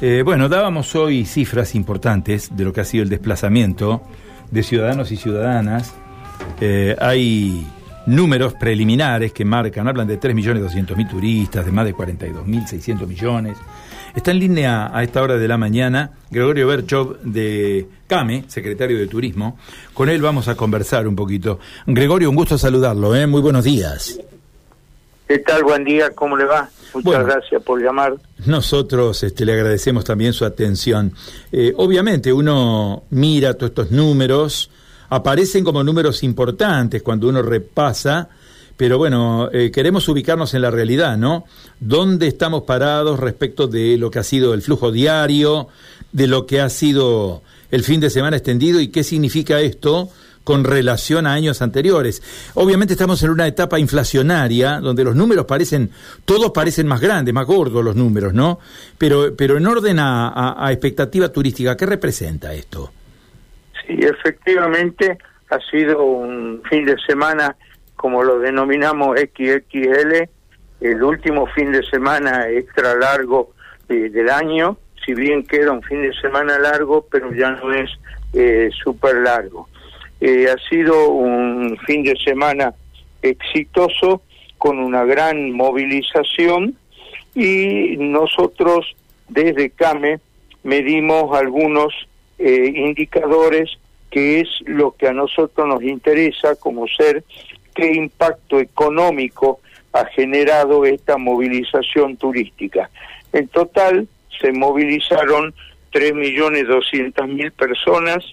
Eh, bueno, dábamos hoy cifras importantes de lo que ha sido el desplazamiento de ciudadanos y ciudadanas. Eh, hay números preliminares que marcan, hablan de 3.200.000 turistas, de más de 42.600 millones. Está en línea a esta hora de la mañana Gregorio Berchov de CAME, secretario de Turismo. Con él vamos a conversar un poquito. Gregorio, un gusto saludarlo, ¿eh? Muy buenos días. ¿Qué tal? Buen día, ¿cómo le va? Muchas gracias por llamar. Nosotros este, le agradecemos también su atención. Eh, obviamente uno mira todos estos números, aparecen como números importantes cuando uno repasa, pero bueno, eh, queremos ubicarnos en la realidad, ¿no? ¿Dónde estamos parados respecto de lo que ha sido el flujo diario, de lo que ha sido el fin de semana extendido y qué significa esto? Con relación a años anteriores. Obviamente estamos en una etapa inflacionaria donde los números parecen, todos parecen más grandes, más gordos los números, ¿no? Pero, pero en orden a, expectativa turística, ¿qué representa esto? Sí, efectivamente ha sido un fin de semana, como lo denominamos XXL, el último fin de semana extra largo del año, si bien queda un fin de semana largo, pero ya no es eh, súper largo. Eh, ha sido un fin de semana exitoso con una gran movilización y nosotros desde CAME medimos algunos eh, indicadores que es lo que a nosotros nos interesa como ser qué impacto económico ha generado esta movilización turística. En total se movilizaron 3.200.000 personas,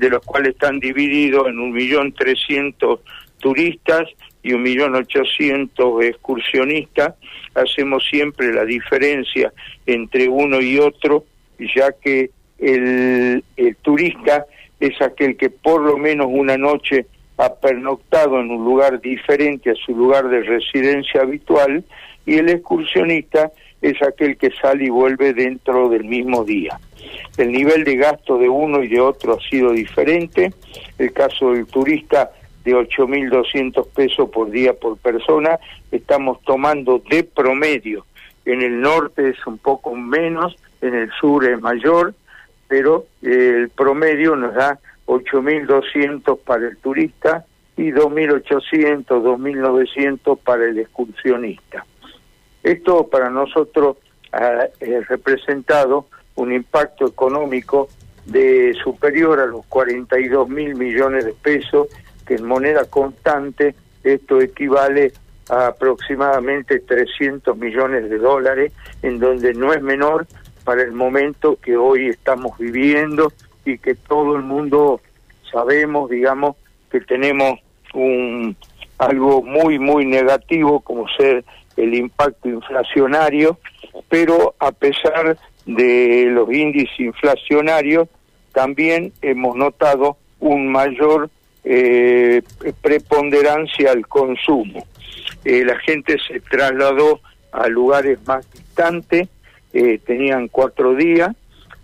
de los cuales están divididos en un millón trescientos turistas y un millón ochocientos excursionistas. Hacemos siempre la diferencia entre uno y otro, ya que el, el turista es aquel que por lo menos una noche ha pernoctado en un lugar diferente a su lugar de residencia habitual y el excursionista es aquel que sale y vuelve dentro del mismo día. El nivel de gasto de uno y de otro ha sido diferente. El caso del turista de 8.200 pesos por día por persona, estamos tomando de promedio. En el norte es un poco menos, en el sur es mayor, pero el promedio nos da 8.200 para el turista y 2.800, 2.900 para el excursionista. Esto para nosotros ha representado un impacto económico de superior a los 42 mil millones de pesos, que en moneda constante esto equivale a aproximadamente 300 millones de dólares, en donde no es menor para el momento que hoy estamos viviendo y que todo el mundo sabemos, digamos, que tenemos un algo muy muy negativo como ser el impacto inflacionario, pero a pesar de los índices inflacionarios, también hemos notado un mayor eh, preponderancia al consumo. Eh, la gente se trasladó a lugares más distantes, eh, tenían cuatro días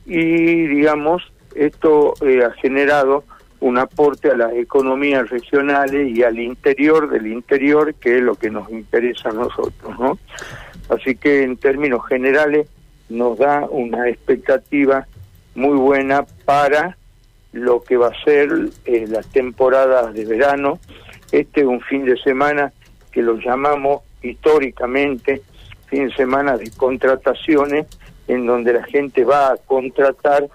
y, digamos, esto ha generado un aporte a las economías regionales y al interior del interior, que es lo que nos interesa a nosotros, ¿no? Así que en términos generales nos da una expectativa muy buena para lo que va a ser eh, la temporada de verano. Este es un fin de semana que lo llamamos históricamente fin de semana de contrataciones, en donde la gente va a contratar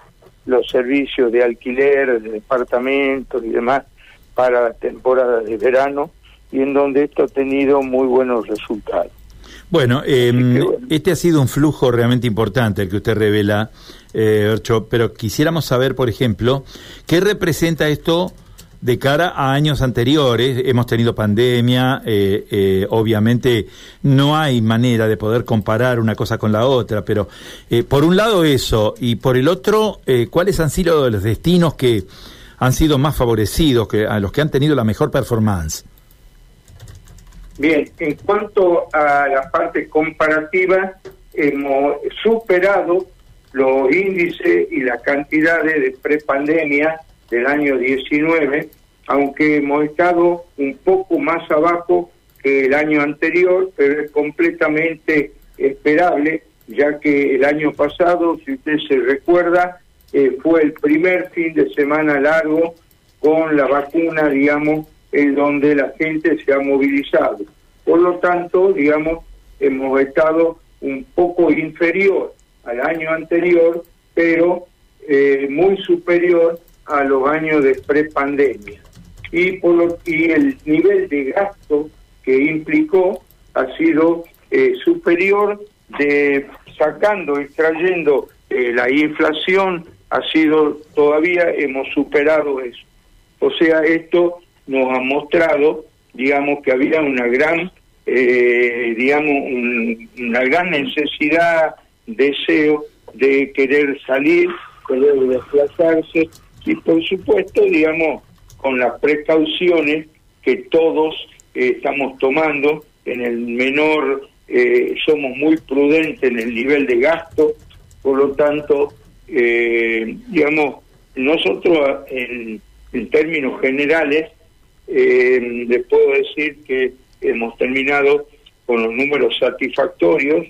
los servicios de alquiler, de departamentos y demás para la temporada de verano, y en donde esto ha tenido muy buenos resultados. Bueno, em, este ha sido un flujo realmente importante el que usted revela, eh, pero quisiéramos saber, por ejemplo, ¿qué representa esto de cara a años anteriores? Hemos tenido pandemia, eh, eh, obviamente no hay manera de poder comparar una cosa con la otra, pero eh, por un lado eso, y por el otro, ¿cuáles han sido los destinos que han sido más favorecidos, que, a los que han tenido la mejor performance? Bien, en cuanto a la parte comparativa, hemos superado los índices y las cantidades de prepandemia del año 19, aunque hemos estado un poco más abajo que el año anterior, pero es completamente esperable ya que el año pasado, si usted se recuerda, eh, fue el primer fin de semana largo con la vacuna, digamos, en donde la gente se ha movilizado. Por lo tanto, digamos, hemos estado un poco inferior al año anterior, pero eh, muy superior a los años de prepandemia. Y, por lo, y el nivel de gasto que implicó ha sido eh, superior de sacando, extrayendo eh, la inflación, ha sido todavía hemos superado eso. O sea, esto nos ha mostrado, digamos, que había una gran, eh, digamos, una gran necesidad, deseo de querer salir, querer desplazarse y, por supuesto, digamos, con las precauciones que todos eh, estamos tomando en el menor, eh, somos muy prudentes en el nivel de gasto, por lo tanto, digamos, nosotros en, en términos generales eh, les puedo decir que hemos terminado con los números satisfactorios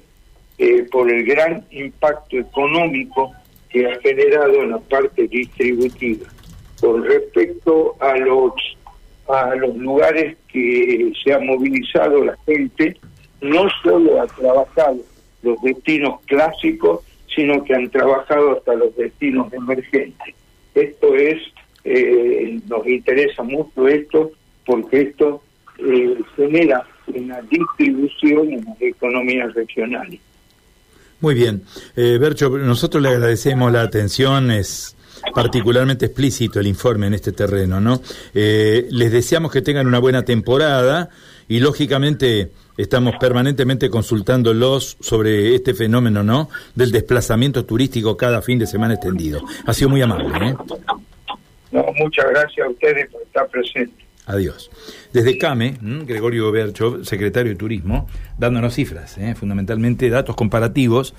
eh, por el gran impacto económico que ha generado en la parte distributiva. Con respecto a los a los lugares que se ha movilizado la gente, no solo ha trabajado los destinos clásicos, sino que han trabajado hasta los destinos emergentes. Esto es eh, nos interesa mucho esto porque esto eh, genera una distribución en las economías regionales. Muy bien. Eh, Bercho, nosotros le agradecemos la atención, es particularmente explícito el informe en este terreno, ¿no? Eh, les deseamos que tengan una buena temporada y lógicamente estamos permanentemente consultándolos sobre este fenómeno, ¿no? Del desplazamiento turístico cada fin de semana extendido. Ha sido muy amable, ¿eh? No, muchas gracias a ustedes por estar presentes. Adiós. Desde CAME, Gregorio Bercho, secretario de Turismo, dándonos cifras, ¿eh? fundamentalmente datos comparativos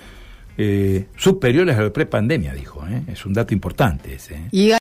eh, superiores a la prepandemia, dijo. ¿eh? Es un dato importante ese.